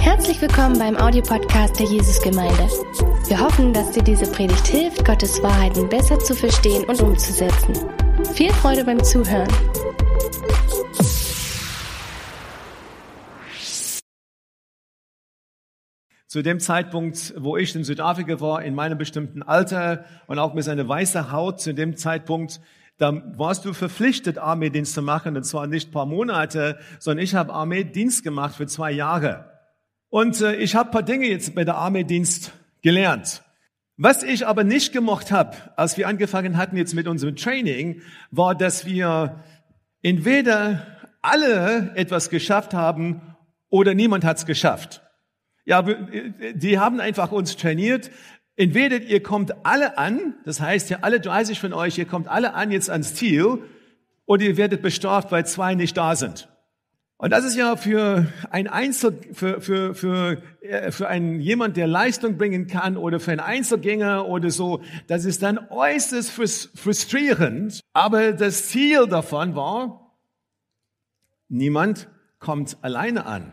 Herzlich willkommen beim Audiopodcast der Jesusgemeinde. Wir hoffen, dass dir diese Predigt hilft, Gottes Wahrheiten besser zu verstehen und umzusetzen. Viel Freude beim Zuhören. Zu dem Zeitpunkt, wo ich in Südafrika war, in meinem bestimmten Alter und auch mit seiner weißen Haut, zu dem Zeitpunkt, da warst du verpflichtet, Armeedienst zu machen, und zwar nicht paar Monate, sondern ich habe Armeedienst gemacht für zwei Jahre. Und äh, ich habe paar Dinge jetzt bei der Armeedienst gelernt. Was ich aber nicht gemocht habe, als wir angefangen hatten jetzt mit unserem Training, war, dass wir entweder alle etwas geschafft haben oder niemand hat's geschafft. Ja, die haben einfach uns trainiert. Entweder ihr kommt alle an, das heißt ja alle 30 von euch, ihr kommt alle an jetzt ans Ziel, oder ihr werdet bestraft, weil zwei nicht da sind. Und das ist ja für ein Einzel, für, für, für, äh, für einen jemand, der Leistung bringen kann oder für einen Einzelgänger oder so, das ist dann äußerst frustrierend. Aber das Ziel davon war, niemand kommt alleine an.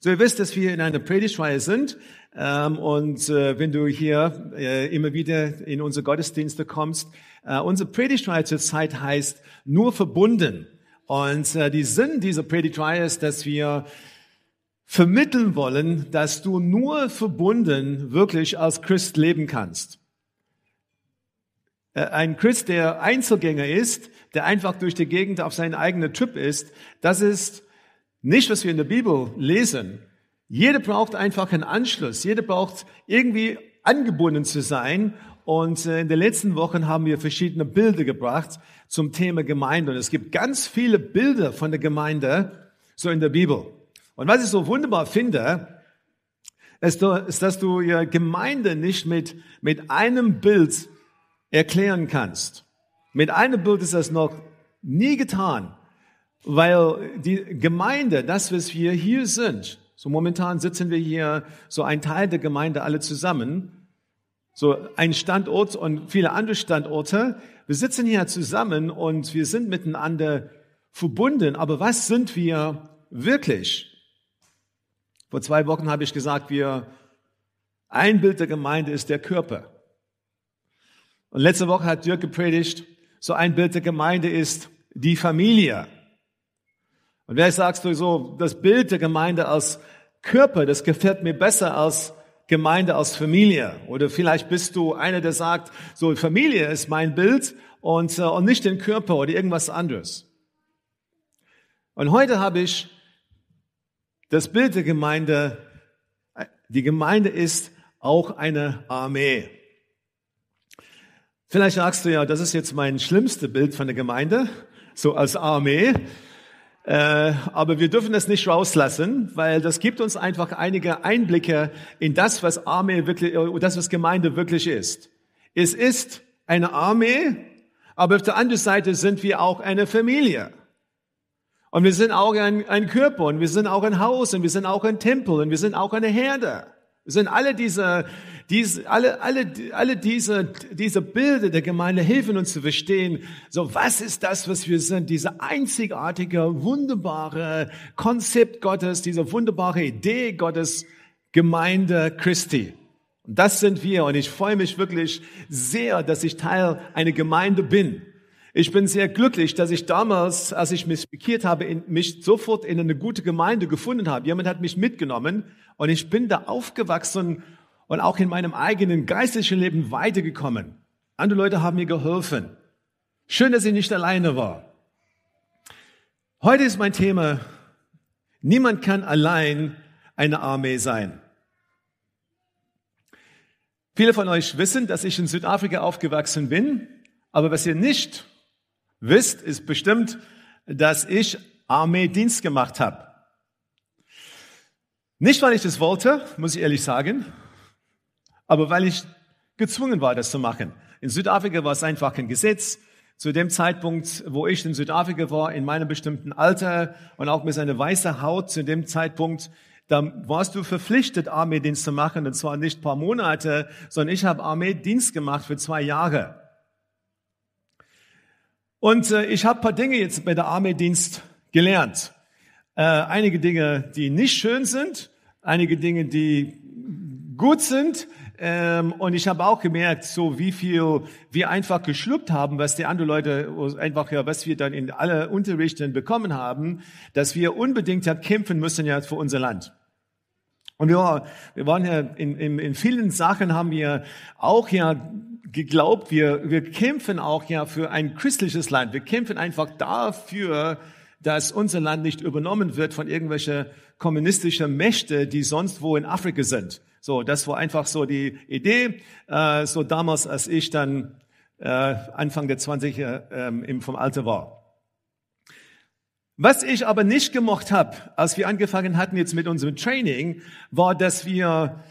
So, ihr wisst, dass wir in einer Predigtreihe sind. Ähm, und äh, wenn du hier äh, immer wieder in unsere Gottesdienste kommst, äh, unsere Predigtreihe zurzeit heißt nur verbunden. Und äh, die Sinn dieser Predigtreihe ist, dass wir vermitteln wollen, dass du nur verbunden wirklich als Christ leben kannst. Äh, ein Christ, der Einzelgänger ist, der einfach durch die Gegend auf seinen eigenen Trip ist, das ist nicht, was wir in der Bibel lesen. Jeder braucht einfach einen Anschluss. Jeder braucht irgendwie angebunden zu sein. Und äh, in den letzten Wochen haben wir verschiedene Bilder gebracht zum Thema Gemeinde. Und es gibt ganz viele Bilder von der Gemeinde so in der Bibel. Und was ich so wunderbar finde, ist, dass du ja Gemeinde nicht mit, mit einem Bild erklären kannst. Mit einem Bild ist das noch nie getan. Weil die Gemeinde, das, was wir hier sind, so momentan sitzen wir hier, so ein Teil der Gemeinde alle zusammen, so ein Standort und viele andere Standorte. Wir sitzen hier zusammen und wir sind miteinander verbunden. Aber was sind wir wirklich? Vor zwei Wochen habe ich gesagt, wir, ein Bild der Gemeinde ist der Körper. Und letzte Woche hat Dirk gepredigt, so ein Bild der Gemeinde ist die Familie. Und vielleicht sagst du so, das Bild der Gemeinde als Körper, das gefällt mir besser als Gemeinde als Familie. Oder vielleicht bist du einer, der sagt, so Familie ist mein Bild und, äh, und nicht den Körper oder irgendwas anderes. Und heute habe ich das Bild der Gemeinde. Die Gemeinde ist auch eine Armee. Vielleicht sagst du ja, das ist jetzt mein schlimmste Bild von der Gemeinde, so als Armee. Äh, aber wir dürfen das nicht rauslassen, weil das gibt uns einfach einige Einblicke in das, was Armee wirklich, äh, das, was Gemeinde wirklich ist. Es ist eine Armee, aber auf der anderen Seite sind wir auch eine Familie. Und wir sind auch ein, ein Körper und wir sind auch ein Haus und wir sind auch ein Tempel und wir sind auch eine Herde. Sind alle diese, diese, alle, alle, alle diese, diese Bilder der Gemeinde helfen uns zu verstehen, so was ist das, was wir sind, diese einzigartige, wunderbare Konzept Gottes, diese wunderbare Idee Gottes, Gemeinde Christi. Und das sind wir und ich freue mich wirklich sehr, dass ich Teil einer Gemeinde bin. Ich bin sehr glücklich, dass ich damals, als ich mich bekehrt habe, in, mich sofort in eine gute Gemeinde gefunden habe. Jemand hat mich mitgenommen und ich bin da aufgewachsen und auch in meinem eigenen geistlichen Leben weitergekommen. Andere Leute haben mir geholfen. Schön, dass ich nicht alleine war. Heute ist mein Thema, niemand kann allein eine Armee sein. Viele von euch wissen, dass ich in Südafrika aufgewachsen bin, aber was ihr nicht wisst, ist bestimmt, dass ich Armeedienst gemacht habe. Nicht, weil ich das wollte, muss ich ehrlich sagen, aber weil ich gezwungen war, das zu machen. In Südafrika war es einfach ein Gesetz. zu dem Zeitpunkt, wo ich in Südafrika war, in meinem bestimmten Alter und auch mit seiner weißen Haut zu dem Zeitpunkt, da warst du verpflichtet, Armeedienst zu machen, und zwar nicht paar Monate, sondern ich habe Armeedienst gemacht für zwei Jahre. Und äh, ich habe paar Dinge jetzt bei der Armeedienst gelernt. Äh, einige Dinge, die nicht schön sind, einige Dinge, die gut sind. Ähm, und ich habe auch gemerkt, so wie viel wir einfach geschluckt haben, was die anderen Leute einfach ja, was wir dann in alle Unterrichten bekommen haben, dass wir unbedingt ja kämpfen müssen ja für unser Land. Und wir, wir waren ja in, in, in vielen Sachen haben wir auch ja geglaubt, wir, wir kämpfen auch ja für ein christliches Land. Wir kämpfen einfach dafür, dass unser Land nicht übernommen wird von irgendwelchen kommunistischen Mächte, die sonst wo in Afrika sind. So, das war einfach so die Idee. Äh, so damals, als ich dann äh, Anfang der 20er ähm, vom Alter war. Was ich aber nicht gemocht habe, als wir angefangen hatten jetzt mit unserem Training, war, dass wir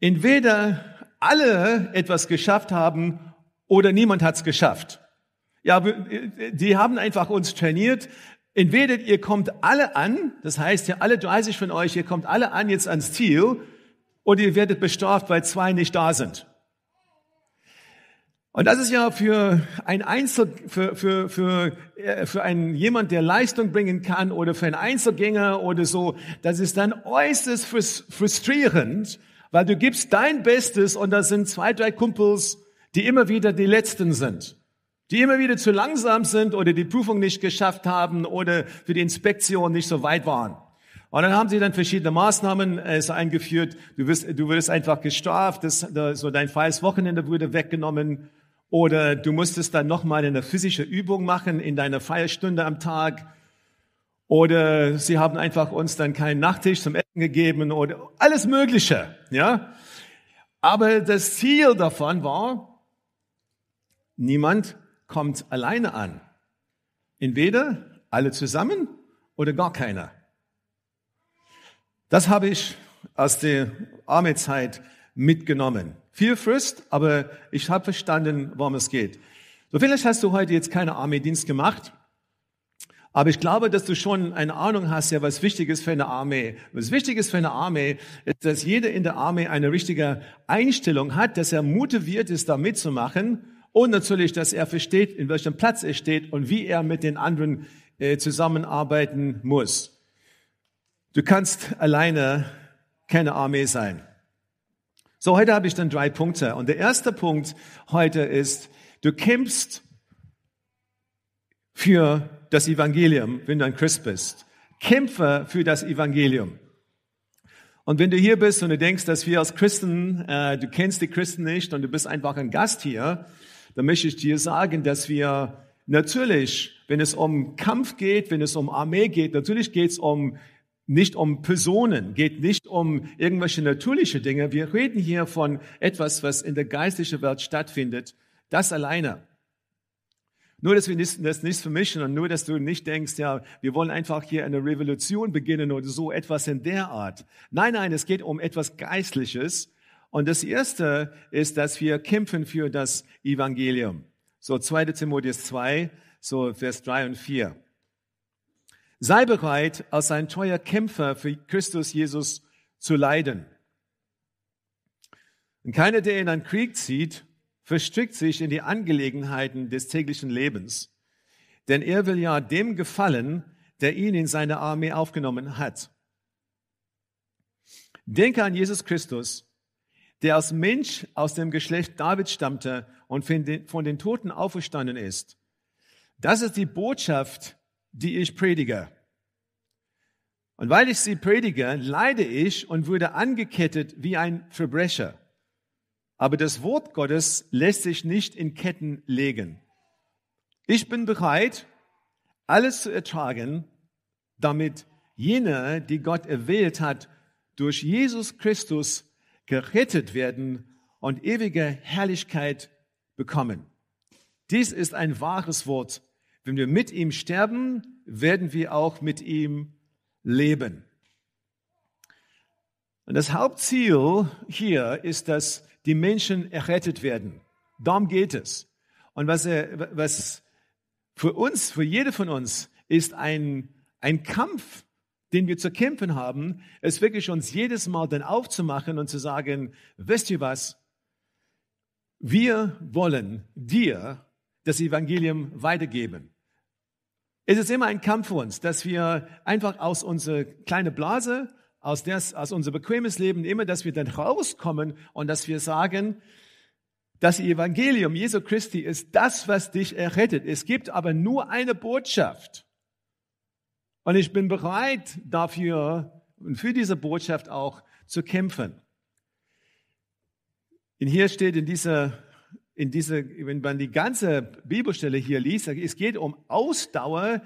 entweder alle etwas geschafft haben oder niemand hat es geschafft. Ja, die haben einfach uns trainiert. Entweder ihr kommt alle an, das heißt ja alle 30 von euch, ihr kommt alle an jetzt ans Ziel, oder ihr werdet bestraft, weil zwei nicht da sind. Und das ist ja für ein Einzel, für, für, für, äh, für einen jemand, der Leistung bringen kann oder für einen Einzelgänger oder so, das ist dann äußerst frustrierend, weil du gibst dein Bestes und da sind zwei, drei Kumpels, die immer wieder die Letzten sind, die immer wieder zu langsam sind oder die Prüfung nicht geschafft haben oder für die Inspektion nicht so weit waren. Und dann haben sie dann verschiedene Maßnahmen äh, eingeführt. Du wirst, du wirst einfach gestraft, das, so dein freies Wochenende wurde weggenommen oder du musstest dann nochmal eine physische Übung machen in deiner Feierstunde am Tag. Oder sie haben einfach uns dann keinen Nachtisch zum Essen gegeben oder alles Mögliche, ja. Aber das Ziel davon war, niemand kommt alleine an. Entweder alle zusammen oder gar keiner. Das habe ich aus der Armeezeit mitgenommen. Viel Frist, aber ich habe verstanden, worum es geht. So vielleicht hast du heute jetzt keine Armeedienst gemacht, aber ich glaube, dass du schon eine Ahnung hast, ja, was wichtig ist für eine Armee. Was wichtig ist für eine Armee, ist, dass jeder in der Armee eine richtige Einstellung hat, dass er motiviert ist, da mitzumachen und natürlich, dass er versteht, in welchem Platz er steht und wie er mit den anderen äh, zusammenarbeiten muss. Du kannst alleine keine Armee sein. So, heute habe ich dann drei Punkte. Und der erste Punkt heute ist, du kämpfst für das Evangelium, wenn du ein Christ bist. Kämpfe für das Evangelium. Und wenn du hier bist und du denkst, dass wir als Christen, äh, du kennst die Christen nicht und du bist einfach ein Gast hier, dann möchte ich dir sagen, dass wir natürlich, wenn es um Kampf geht, wenn es um Armee geht, natürlich geht es um nicht um Personen, geht nicht um irgendwelche natürliche Dinge. Wir reden hier von etwas, was in der geistlichen Welt stattfindet. Das alleine. Nur, dass wir das nicht vermischen und nur, dass du nicht denkst, ja, wir wollen einfach hier eine Revolution beginnen oder so etwas in der Art. Nein, nein, es geht um etwas Geistliches. Und das erste ist, dass wir kämpfen für das Evangelium. So 2. Timotheus 2, so Vers 3 und 4. Sei bereit, als ein treuer Kämpfer für Christus Jesus zu leiden. Und keiner, der in einen Krieg zieht, verstrickt sich in die Angelegenheiten des täglichen Lebens. Denn er will ja dem gefallen, der ihn in seine Armee aufgenommen hat. Denke an Jesus Christus, der als Mensch aus dem Geschlecht David stammte und von den Toten auferstanden ist. Das ist die Botschaft, die ich predige. Und weil ich sie predige, leide ich und wurde angekettet wie ein Verbrecher. Aber das Wort Gottes lässt sich nicht in Ketten legen. Ich bin bereit, alles zu ertragen, damit jene, die Gott erwählt hat, durch Jesus Christus gerettet werden und ewige Herrlichkeit bekommen. Dies ist ein wahres Wort wenn wir mit ihm sterben, werden wir auch mit ihm leben. Und das Hauptziel hier ist, dass die Menschen errettet werden. Darum geht es. Und was, was, für uns, für jede von uns ist ein, ein Kampf, den wir zu kämpfen haben, es wirklich uns jedes Mal dann aufzumachen und zu sagen, wisst ihr was? Wir wollen dir das Evangelium weitergeben. Es ist immer ein Kampf für uns, dass wir einfach aus unserer kleinen Blase, aus, des, aus unser bequemes Leben, immer, dass wir dann rauskommen und dass wir sagen, das Evangelium Jesu Christi ist das, was dich errettet. Es gibt aber nur eine Botschaft. Und ich bin bereit dafür und für diese Botschaft auch zu kämpfen. Und hier steht in dieser, in dieser, wenn man die ganze Bibelstelle hier liest, es geht um Ausdauer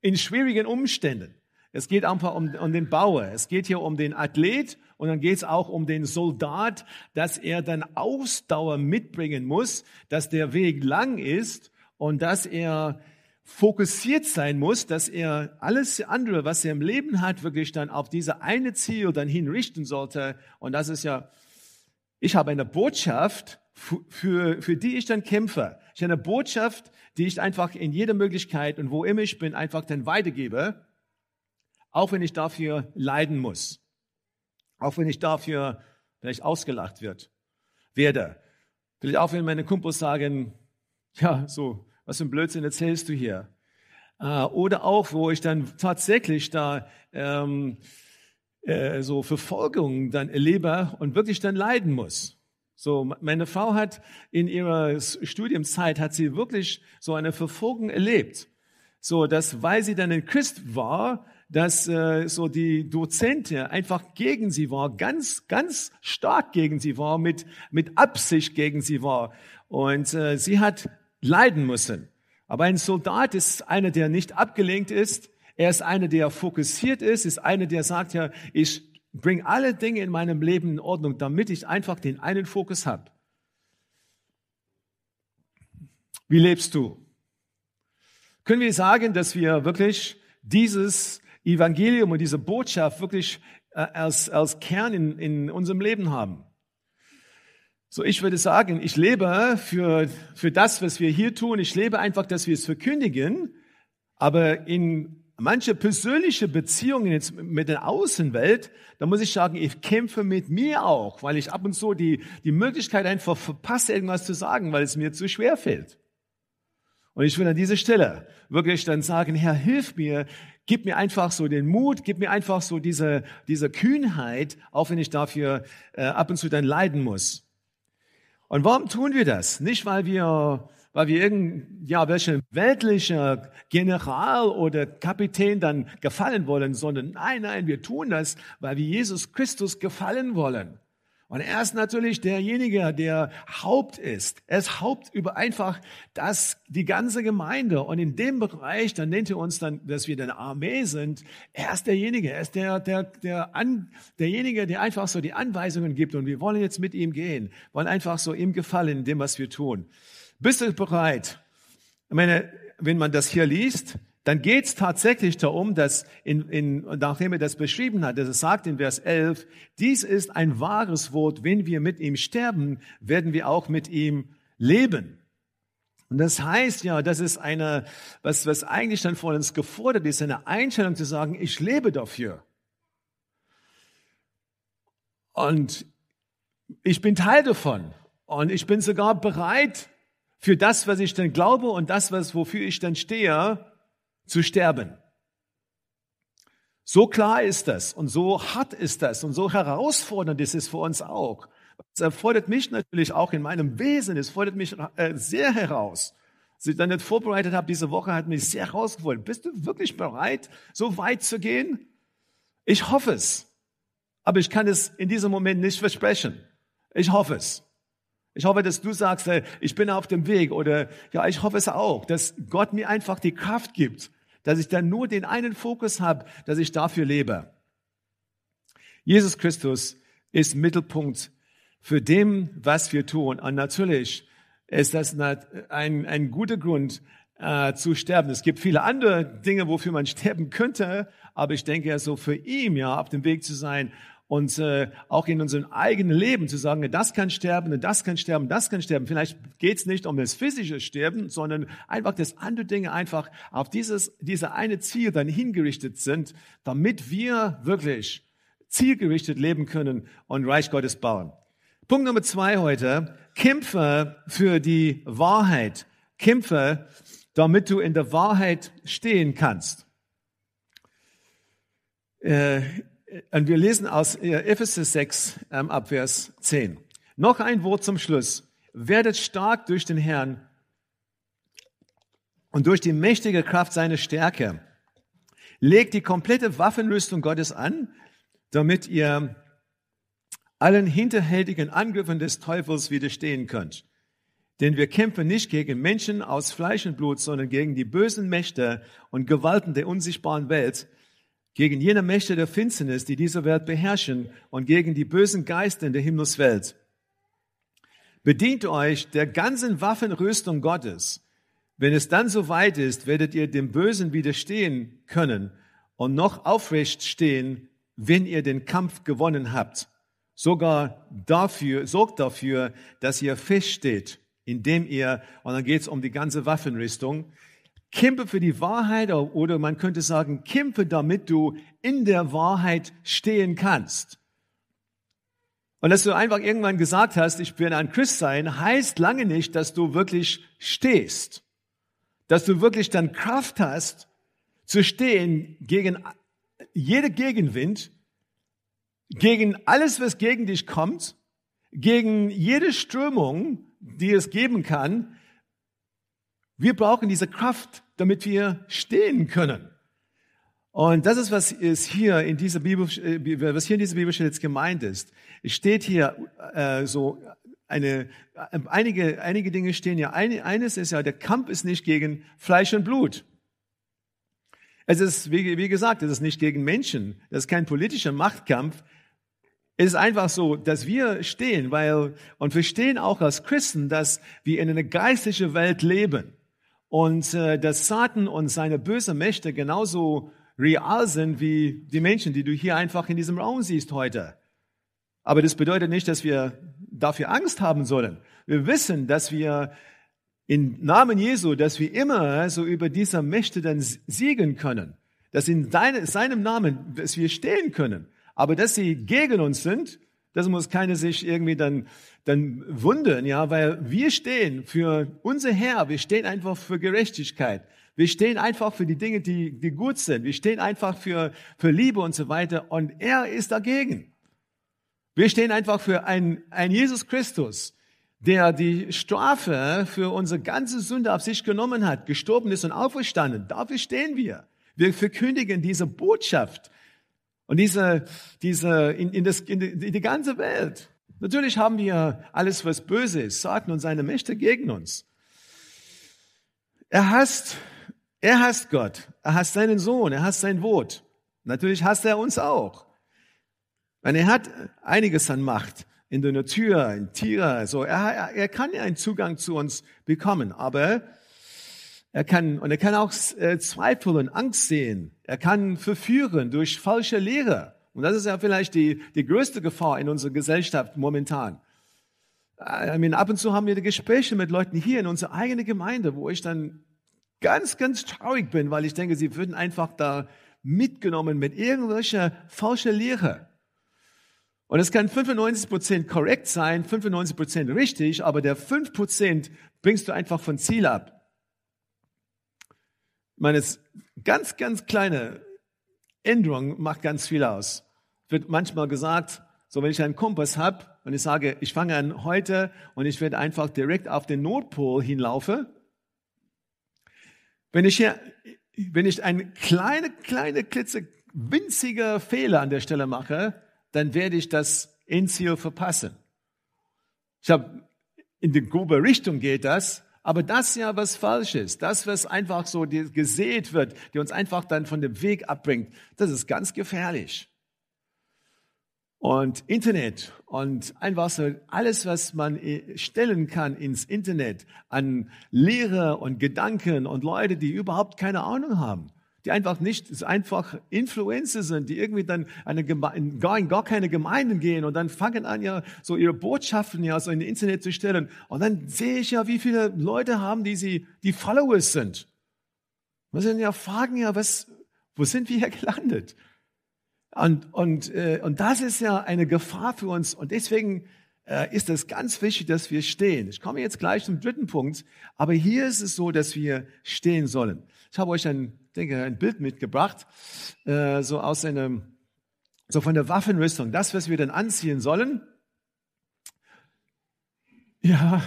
in schwierigen Umständen. Es geht einfach um, um den Bauer. Es geht hier um den Athlet und dann geht es auch um den Soldat, dass er dann Ausdauer mitbringen muss, dass der Weg lang ist und dass er fokussiert sein muss, dass er alles andere, was er im Leben hat, wirklich dann auf diese eine Ziel dann hinrichten sollte. Und das ist ja, ich habe eine Botschaft, für, für die ich dann kämpfe. Ich habe eine Botschaft, die ich einfach in jeder Möglichkeit und wo immer ich bin, einfach dann weitergebe auch wenn ich dafür leiden muss, auch wenn ich dafür vielleicht ausgelacht wird, werde. Vielleicht auch wenn meine Kumpels sagen, ja, so, was für ein Blödsinn erzählst du hier? Äh, oder auch, wo ich dann tatsächlich da ähm, äh, so Verfolgung dann erlebe und wirklich dann leiden muss. So, meine Frau hat in ihrer Studienzeit hat sie wirklich so eine Verfolgung erlebt. So, dass weil sie dann ein Christ war, dass äh, so die Dozentin einfach gegen sie war, ganz, ganz stark gegen sie war, mit, mit Absicht gegen sie war. Und äh, sie hat leiden müssen. Aber ein Soldat ist einer, der nicht abgelenkt ist. Er ist einer, der fokussiert ist, ist einer, der sagt ja, ich bringe alle Dinge in meinem Leben in Ordnung, damit ich einfach den einen Fokus habe. Wie lebst du? Können wir sagen, dass wir wirklich dieses Evangelium und diese Botschaft wirklich äh, als, als Kern in, in unserem Leben haben. So, ich würde sagen, ich lebe für, für das, was wir hier tun. Ich lebe einfach, dass wir es verkündigen. Aber in manche persönliche Beziehungen jetzt mit der Außenwelt, da muss ich sagen, ich kämpfe mit mir auch, weil ich ab und zu die, die Möglichkeit einfach verpasse, irgendwas zu sagen, weil es mir zu schwer fällt. Und ich will an dieser Stelle wirklich dann sagen, Herr, hilf mir, gib mir einfach so den Mut, gib mir einfach so diese, diese Kühnheit, auch wenn ich dafür äh, ab und zu dann leiden muss. Und warum tun wir das? Nicht, weil wir, weil wir irgend, ja, welche weltliche General oder Kapitän dann gefallen wollen, sondern nein, nein, wir tun das, weil wir Jesus Christus gefallen wollen. Und er ist natürlich derjenige, der Haupt ist. Er ist Haupt über einfach das, die ganze Gemeinde. Und in dem Bereich, dann nennt er uns dann, dass wir eine Armee sind. Er ist derjenige, er ist der, der, der an, derjenige, der einfach so die Anweisungen gibt. Und wir wollen jetzt mit ihm gehen, wollen einfach so ihm gefallen in dem, was wir tun. Bist du bereit? Ich meine, wenn man das hier liest, dann geht es tatsächlich darum, dass, in, in, nachdem er das beschrieben hat, dass er sagt in Vers 11, dies ist ein wahres Wort, wenn wir mit ihm sterben, werden wir auch mit ihm leben. Und das heißt ja, das ist eine, was, was eigentlich dann von uns gefordert ist, eine Einstellung zu sagen, ich lebe dafür. Und ich bin Teil davon. Und ich bin sogar bereit für das, was ich dann glaube und das, was, wofür ich dann stehe, zu sterben. So klar ist das und so hart ist das und so herausfordernd ist es für uns auch. Es erfordert mich natürlich auch in meinem Wesen, es fordert mich äh, sehr heraus. Als ich dann nicht vorbereitet habe, diese Woche hat mich sehr herausgefordert. Bist du wirklich bereit, so weit zu gehen? Ich hoffe es. Aber ich kann es in diesem Moment nicht versprechen. Ich hoffe es. Ich hoffe, dass du sagst, ich bin auf dem Weg oder ja, ich hoffe es auch, dass Gott mir einfach die Kraft gibt, dass ich dann nur den einen Fokus habe, dass ich dafür lebe. Jesus Christus ist Mittelpunkt für dem, was wir tun. Und natürlich ist das ein, ein guter Grund äh, zu sterben. Es gibt viele andere Dinge, wofür man sterben könnte, aber ich denke, so für ihn ja auf dem Weg zu sein und äh, auch in unserem eigenen Leben zu sagen, das kann sterben, das kann sterben, das kann sterben. Vielleicht geht es nicht um das physische Sterben, sondern einfach, dass andere Dinge einfach auf dieses, diese eine Ziel dann hingerichtet sind, damit wir wirklich zielgerichtet leben können und Reich Gottes bauen. Punkt Nummer zwei heute, Kämpfe für die Wahrheit. Kämpfe, damit du in der Wahrheit stehen kannst. Äh, und wir lesen aus äh, Ephesus 6 ähm, ab Vers 10. Noch ein Wort zum Schluss. Werdet stark durch den Herrn und durch die mächtige Kraft seiner Stärke. Legt die komplette Waffenrüstung Gottes an, damit ihr allen hinterhältigen Angriffen des Teufels widerstehen könnt. Denn wir kämpfen nicht gegen Menschen aus Fleisch und Blut, sondern gegen die bösen Mächte und Gewalten der unsichtbaren Welt, gegen jene Mächte der Finsternis, die diese Welt beherrschen und gegen die bösen Geister in der Himmelswelt. Bedient euch der ganzen Waffenrüstung Gottes. Wenn es dann soweit ist, werdet ihr dem Bösen widerstehen können und noch aufrecht stehen, wenn ihr den Kampf gewonnen habt sogar dafür, sorgt dafür, dass ihr feststeht, indem ihr, und dann geht es um die ganze Waffenrüstung, kämpfe für die Wahrheit oder man könnte sagen, kämpfe damit du in der Wahrheit stehen kannst. Und dass du einfach irgendwann gesagt hast, ich bin ein Christ sein, heißt lange nicht, dass du wirklich stehst. Dass du wirklich dann Kraft hast, zu stehen gegen jede Gegenwind, gegen alles, was gegen dich kommt, gegen jede Strömung, die es geben kann. Wir brauchen diese Kraft, damit wir stehen können. Und das ist, was ist hier in dieser Bibel, äh, was hier in dieser Bibelstelle jetzt gemeint ist. Es steht hier äh, so eine, einige, einige Dinge stehen ja. Eine, eines ist ja, der Kampf ist nicht gegen Fleisch und Blut. Es ist, wie, wie gesagt, es ist nicht gegen Menschen. Das ist kein politischer Machtkampf. Es ist einfach so, dass wir stehen, weil, und wir stehen auch als Christen, dass wir in einer geistlichen Welt leben. Und äh, dass Satan und seine bösen Mächte genauso real sind wie die Menschen, die du hier einfach in diesem Raum siehst heute. Aber das bedeutet nicht, dass wir dafür Angst haben sollen. Wir wissen, dass wir im Namen Jesu, dass wir immer so über diese Mächte dann siegen können. Dass in seinem Namen, dass wir stehen können. Aber dass sie gegen uns sind, das muss keiner sich irgendwie dann, dann wundern, ja, weil wir stehen für unser Herr, wir stehen einfach für Gerechtigkeit. Wir stehen einfach für die Dinge, die, die gut sind. Wir stehen einfach für, für Liebe und so weiter. Und er ist dagegen. Wir stehen einfach für einen, einen Jesus Christus, der die Strafe für unsere ganze Sünde auf sich genommen hat, gestorben ist und auferstanden. Dafür stehen wir. Wir verkündigen diese Botschaft und diese, diese, in, in, das, in, die, in die ganze Welt. Natürlich haben wir alles, was böse ist, Satan und seine Mächte gegen uns. Er hasst, er hasst Gott. Er hasst seinen Sohn. Er hasst sein Wort. Natürlich hasst er uns auch. Und er hat einiges an Macht in der Natur, in Tiere, so. Er, er kann ja einen Zugang zu uns bekommen. Aber er kann, und er kann auch äh, Zweifel und Angst sehen. Er kann verführen durch falsche Lehre. Und das ist ja vielleicht die, die größte Gefahr in unserer Gesellschaft momentan. Äh, I mean, ab und zu haben wir Gespräche mit Leuten hier in unserer eigenen Gemeinde, wo ich dann ganz, ganz traurig bin, weil ich denke, sie würden einfach da mitgenommen mit irgendwelcher falscher Lehre. Und es kann 95 Prozent korrekt sein, 95 Prozent richtig, aber der 5 Prozent bringst du einfach von Ziel ab. Meine, ganz, ganz kleine Änderung macht ganz viel aus. Wird manchmal gesagt, so wenn ich einen Kompass habe und ich sage, ich fange an heute und ich werde einfach direkt auf den Nordpol hinlaufe. Wenn ich hier, wenn ich eine kleine, kleine, klitze, winzige Fehler an der Stelle mache, dann werde ich das Endziel verpassen. Ich habe in die grobe Richtung geht das, aber das ja was Falsches, das, was einfach so gesät wird, die uns einfach dann von dem Weg abbringt, das ist ganz gefährlich. Und Internet und einfach so alles, was man äh, stellen kann ins Internet an Lehre und Gedanken und Leute, die überhaupt keine Ahnung haben, die einfach nicht einfach Influencer sind, die irgendwie dann eine gar in gar keine Gemeinden gehen und dann fangen an ja so ihre Botschaften ja so in das Internet zu stellen und dann sehe ich ja, wie viele Leute haben, die sie die Followers sind. Wir sind ja fragen ja, was, wo sind wir hier gelandet? Und, und, äh, und das ist ja eine Gefahr für uns. Und deswegen äh, ist es ganz wichtig, dass wir stehen. Ich komme jetzt gleich zum dritten Punkt. Aber hier ist es so, dass wir stehen sollen. Ich habe euch ein, denke, ein Bild mitgebracht, äh, so aus einem, so von der Waffenrüstung. Das, was wir dann anziehen sollen. Ja,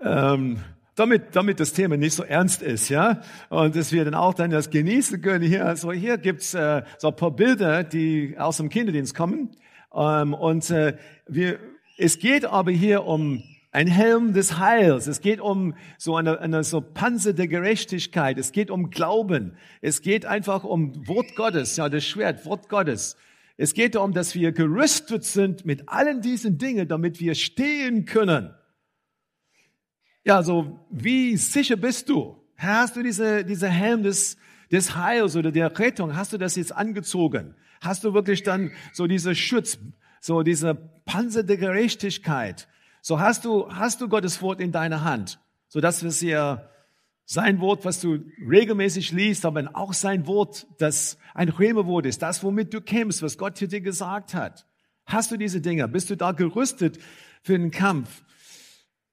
ähm, damit, damit das Thema nicht so ernst ist, ja, und dass wir dann auch dann das genießen können. Hier, so hier gibt's äh, so ein paar Bilder, die aus dem Kinderdienst kommen, ähm, und äh, wir, es geht aber hier um ein Helm des Heils. Es geht um so eine, eine so Panzer der Gerechtigkeit. Es geht um Glauben. Es geht einfach um Wort Gottes, ja, das Schwert, Wort Gottes. Es geht darum, dass wir gerüstet sind mit allen diesen Dingen, damit wir stehen können. Ja, so wie sicher bist du? Hast du diese, diese Helm des, des Heils oder der Rettung, hast du das jetzt angezogen? Hast du wirklich dann so diese Schutz, so diese Panzer der Gerechtigkeit? So hast du, hast du Gottes Wort in deiner Hand, so dass wir ja sein Wort, was du regelmäßig liest, aber auch sein Wort, das ein Römerwort ist, das, womit du kämpfst, was Gott dir gesagt hat. Hast du diese Dinge? Bist du da gerüstet für den Kampf?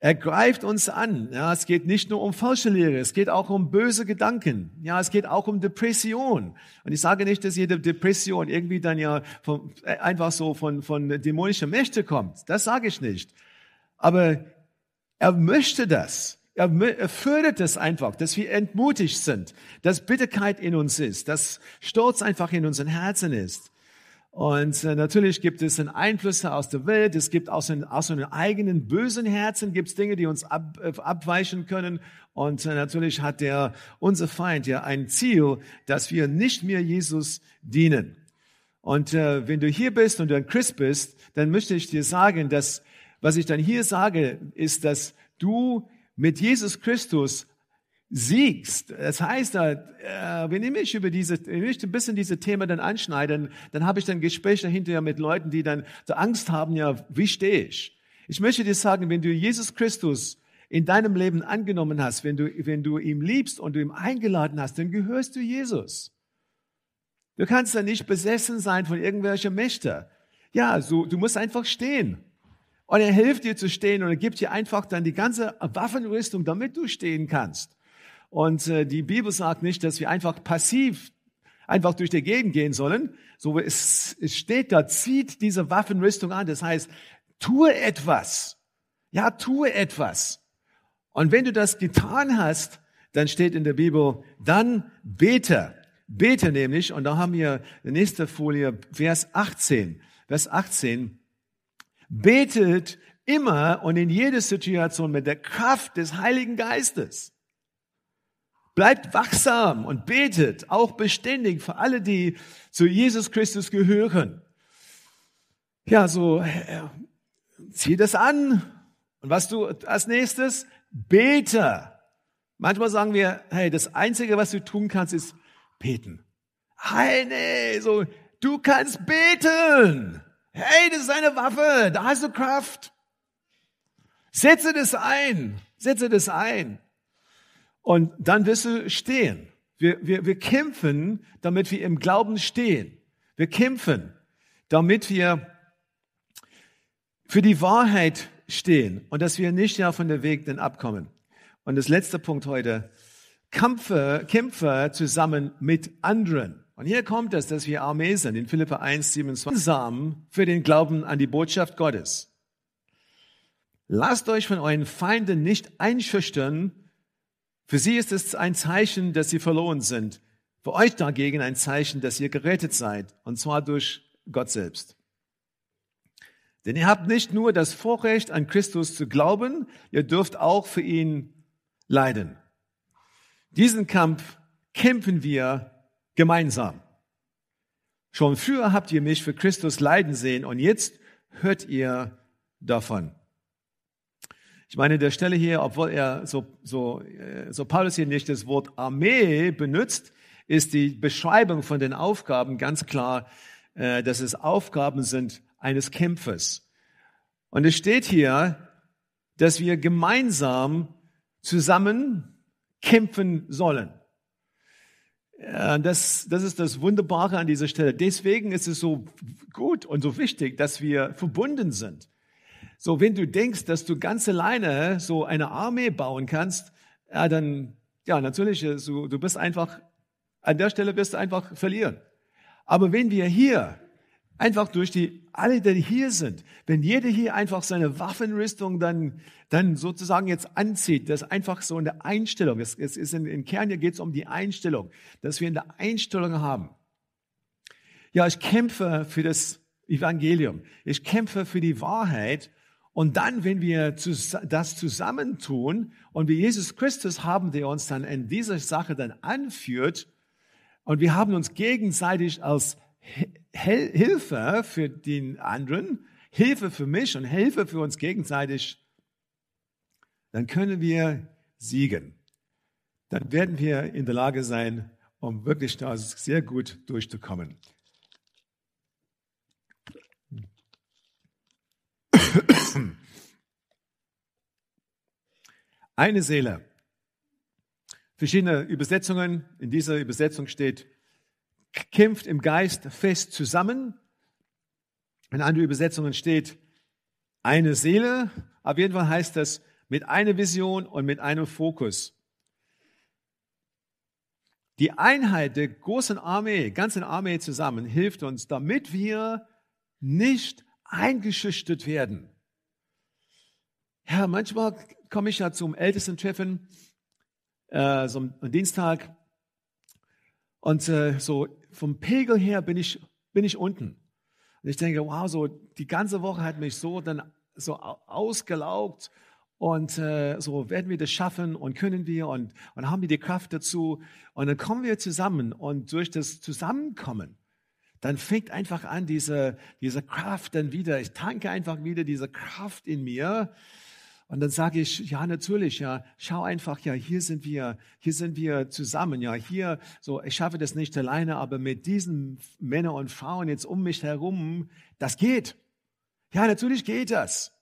Er greift uns an. Ja, es geht nicht nur um falsche Lehre, es geht auch um böse Gedanken. Ja, es geht auch um Depression. Und ich sage nicht, dass jede Depression irgendwie dann ja von, äh, einfach so von, von dämonischen Mächte kommt. Das sage ich nicht. Aber er möchte das. Er, er fördert es einfach, dass wir entmutigt sind, dass Bitterkeit in uns ist, dass Stolz einfach in unseren Herzen ist. Und äh, natürlich gibt es Einflüsse aus der Welt, es gibt aus, den, aus eigenen bösen Herzen gibt es Dinge, die uns ab, äh, abweichen können. Und äh, natürlich hat der, unser Feind ja ein Ziel, dass wir nicht mehr Jesus dienen. Und äh, wenn du hier bist und du ein Christ bist, dann möchte ich dir sagen, dass was ich dann hier sage, ist, dass du mit Jesus Christus siegst. Das heißt, äh, wenn ich mich über diese, wenn ich ein bisschen diese Thema dann anschneiden, dann habe ich dann Gespräche hinterher mit Leuten, die dann so Angst haben, ja, wie stehe ich? Ich möchte dir sagen, wenn du Jesus Christus in deinem Leben angenommen hast, wenn du, wenn du ihm liebst und du ihm eingeladen hast, dann gehörst du Jesus. Du kannst dann nicht besessen sein von irgendwelchen Mächten. Ja, so, du musst einfach stehen. Und er hilft dir zu stehen und er gibt dir einfach dann die ganze Waffenrüstung, damit du stehen kannst. Und äh, die Bibel sagt nicht, dass wir einfach passiv einfach durch die Gegend gehen sollen. So es, es steht da, zieht diese Waffenrüstung an. Das heißt, tue etwas. Ja, tue etwas. Und wenn du das getan hast, dann steht in der Bibel, dann bete. Bete nämlich, und da haben wir die nächste Folie, Vers 18. Vers 18. Betet immer und in jeder Situation mit der Kraft des Heiligen Geistes. Bleibt wachsam und betet auch beständig für alle, die zu Jesus Christus gehören. Ja, so, äh, zieh das an. Und was du als nächstes? Bete. Manchmal sagen wir, hey, das Einzige, was du tun kannst, ist beten. Hey, nee, so, du kannst beten. Hey, das ist eine Waffe, da hast du Kraft. Setze das ein, setze das ein. Und dann wirst du stehen. Wir, wir, wir kämpfen, damit wir im Glauben stehen. Wir kämpfen, damit wir für die Wahrheit stehen und dass wir nicht ja von der Weg denn abkommen. Und das letzte Punkt heute, Kämpfe, Kämpfe zusammen mit anderen. Und hier kommt es, dass wir Armee sind, in Philippa 1, 27, Samen für den Glauben an die Botschaft Gottes. Lasst euch von euren Feinden nicht einschüchtern, für sie ist es ein Zeichen, dass sie verloren sind. Für euch dagegen ein Zeichen, dass ihr gerettet seid, und zwar durch Gott selbst. Denn ihr habt nicht nur das Vorrecht, an Christus zu glauben, ihr dürft auch für ihn leiden. Diesen Kampf kämpfen wir gemeinsam. Schon früher habt ihr mich für Christus leiden sehen und jetzt hört ihr davon. Ich meine, der Stelle hier, obwohl er so, so, äh, so Paulus hier nicht das Wort Armee benutzt, ist die Beschreibung von den Aufgaben ganz klar, äh, dass es Aufgaben sind eines Kämpfers. Und es steht hier, dass wir gemeinsam zusammen kämpfen sollen. Das, das ist das Wunderbare an dieser Stelle. Deswegen ist es so gut und so wichtig, dass wir verbunden sind. So, wenn du denkst, dass du ganz alleine so eine Armee bauen kannst, ja, dann, ja, natürlich, so, du bist einfach, an der Stelle wirst du einfach verlieren. Aber wenn wir hier einfach durch die, alle, die hier sind, wenn jeder hier einfach seine Waffenrüstung dann, dann sozusagen jetzt anzieht, das ist einfach so eine Einstellung. Es, es ist in, in Kern hier geht es um die Einstellung, dass wir eine Einstellung haben. Ja, ich kämpfe für das Evangelium. Ich kämpfe für die Wahrheit. Und dann, wenn wir das zusammentun und wie Jesus Christus haben, der uns dann in dieser Sache dann anführt, und wir haben uns gegenseitig als Hilfe für den anderen, Hilfe für mich und Hilfe für uns gegenseitig, dann können wir siegen. Dann werden wir in der Lage sein, um wirklich da sehr gut durchzukommen. Eine Seele. Verschiedene Übersetzungen. In dieser Übersetzung steht kämpft im Geist fest zusammen. In anderen Übersetzungen steht eine Seele. Auf jeden Fall heißt das mit einer Vision und mit einem Fokus. Die Einheit der großen Armee, ganzen Armee zusammen, hilft uns, damit wir nicht eingeschüchtert werden. Ja, manchmal komme ich ja zum Ältestentreffen, äh, so am Dienstag, und äh, so vom Pegel her bin ich, bin ich unten. Und ich denke, wow, so die ganze Woche hat mich so dann so ausgelaugt und äh, so werden wir das schaffen und können wir und, und haben wir die Kraft dazu. Und dann kommen wir zusammen und durch das Zusammenkommen, dann fängt einfach an, diese, diese Kraft dann wieder, ich tanke einfach wieder diese Kraft in mir und dann sage ich, ja, natürlich, ja, schau einfach, ja, hier sind wir, hier sind wir zusammen, ja, hier, so, ich schaffe das nicht alleine, aber mit diesen Männern und Frauen jetzt um mich herum, das geht. Ja, natürlich geht das.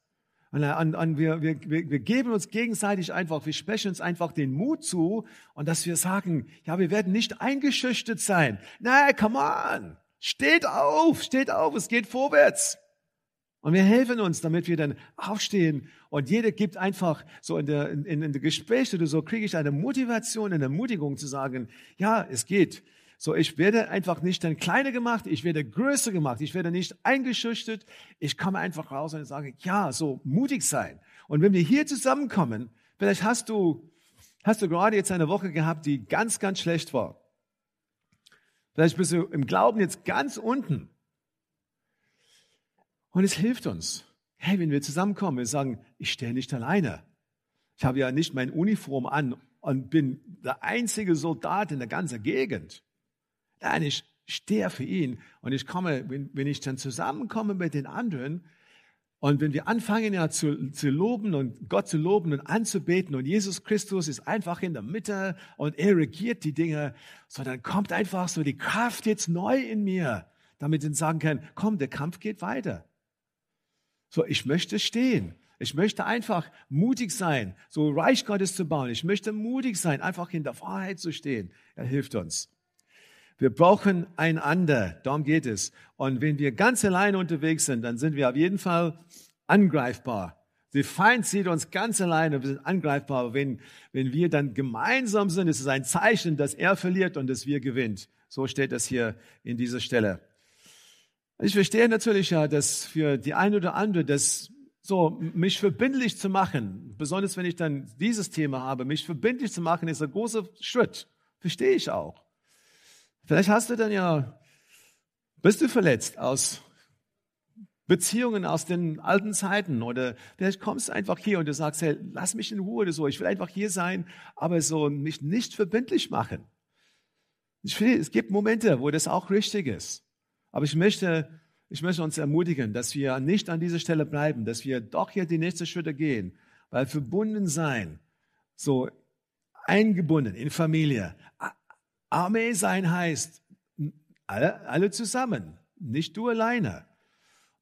Und, und, und wir, wir, wir geben uns gegenseitig einfach, wir sprechen uns einfach den Mut zu und dass wir sagen, ja, wir werden nicht eingeschüchtert sein. Nein, come on, steht auf, steht auf, es geht vorwärts. Und wir helfen uns, damit wir dann aufstehen und jeder gibt einfach so in der, in, in der Gespräch oder so, kriege ich eine Motivation, eine Ermutigung zu sagen, ja, es geht. So, ich werde einfach nicht dann kleiner gemacht, ich werde größer gemacht, ich werde nicht eingeschüchtert, ich komme einfach raus und sage, ja, so mutig sein. Und wenn wir hier zusammenkommen, vielleicht hast du, hast du gerade jetzt eine Woche gehabt, die ganz, ganz schlecht war. Vielleicht bist du im Glauben jetzt ganz unten. Und es hilft uns. Hey, wenn wir zusammenkommen, wir sagen, ich stehe nicht alleine. Ich habe ja nicht meine Uniform an und bin der einzige Soldat in der ganzen Gegend. Nein, ich stehe für ihn und ich komme, wenn, wenn ich dann zusammenkomme mit den anderen und wenn wir anfangen ja zu, zu loben und Gott zu loben und anzubeten und Jesus Christus ist einfach in der Mitte und er regiert die Dinge, so dann kommt einfach so die Kraft jetzt neu in mir, damit ich sagen kann, komm, der Kampf geht weiter. So, ich möchte stehen. Ich möchte einfach mutig sein, so Reich Gottes zu bauen. Ich möchte mutig sein, einfach in der Wahrheit zu stehen. Er hilft uns. Wir brauchen einander, darum geht es. Und wenn wir ganz alleine unterwegs sind, dann sind wir auf jeden Fall angreifbar. Der Feind sieht uns ganz alleine, wir sind angreifbar. Wenn, wenn wir dann gemeinsam sind, ist es ein Zeichen, dass er verliert und dass wir gewinnt. So steht das hier in dieser Stelle. Ich verstehe natürlich ja, dass für die eine oder andere das so, mich verbindlich zu machen, besonders wenn ich dann dieses Thema habe, mich verbindlich zu machen, ist ein großer Schritt. Verstehe ich auch. Vielleicht hast du dann ja, bist du verletzt aus Beziehungen aus den alten Zeiten oder vielleicht kommst du einfach hier und du sagst, hey, lass mich in Ruhe oder so, ich will einfach hier sein, aber so mich nicht verbindlich machen. Ich finde, es gibt Momente, wo das auch richtig ist. Aber ich möchte, ich möchte uns ermutigen, dass wir nicht an dieser Stelle bleiben, dass wir doch hier die nächsten Schritte gehen, weil verbunden sein, so eingebunden in Familie, Armee sein heißt, alle, alle zusammen, nicht du alleine.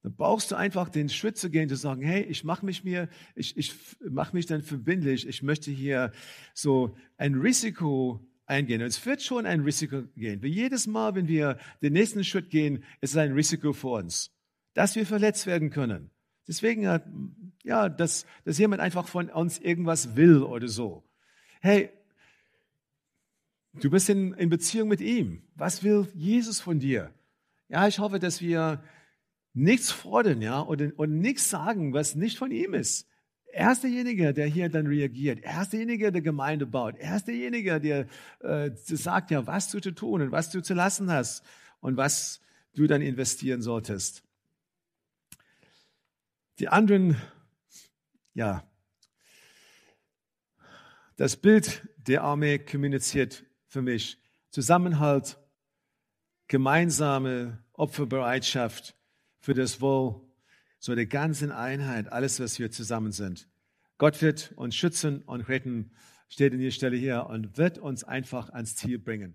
Dann brauchst du einfach den Schritt zu gehen, zu sagen, hey, ich mache mich mir, ich, ich mache mich dann verbindlich, ich möchte hier so ein Risiko eingehen. Und es wird schon ein Risiko gehen. Wie jedes Mal, wenn wir den nächsten Schritt gehen, ist es ein Risiko für uns, dass wir verletzt werden können. Deswegen, ja, dass, dass jemand einfach von uns irgendwas will oder so. Hey, du bist in, in Beziehung mit ihm. Was will Jesus von dir? Ja, ich hoffe, dass wir nichts fordern, ja, und, und nichts sagen, was nicht von ihm ist. Er ist derjenige, der hier dann reagiert. Er ist derjenige, der Gemeinde baut. Er ist derjenige, der äh, sagt ja, was du zu tun und was du zu lassen hast und was du dann investieren solltest. Die anderen, ja, das Bild der Armee kommuniziert für mich Zusammenhalt, gemeinsame Opferbereitschaft für das Wohl so der ganzen Einheit, alles, was wir zusammen sind. Gott wird uns schützen und retten, steht in der Stelle hier, und wird uns einfach ans Ziel bringen.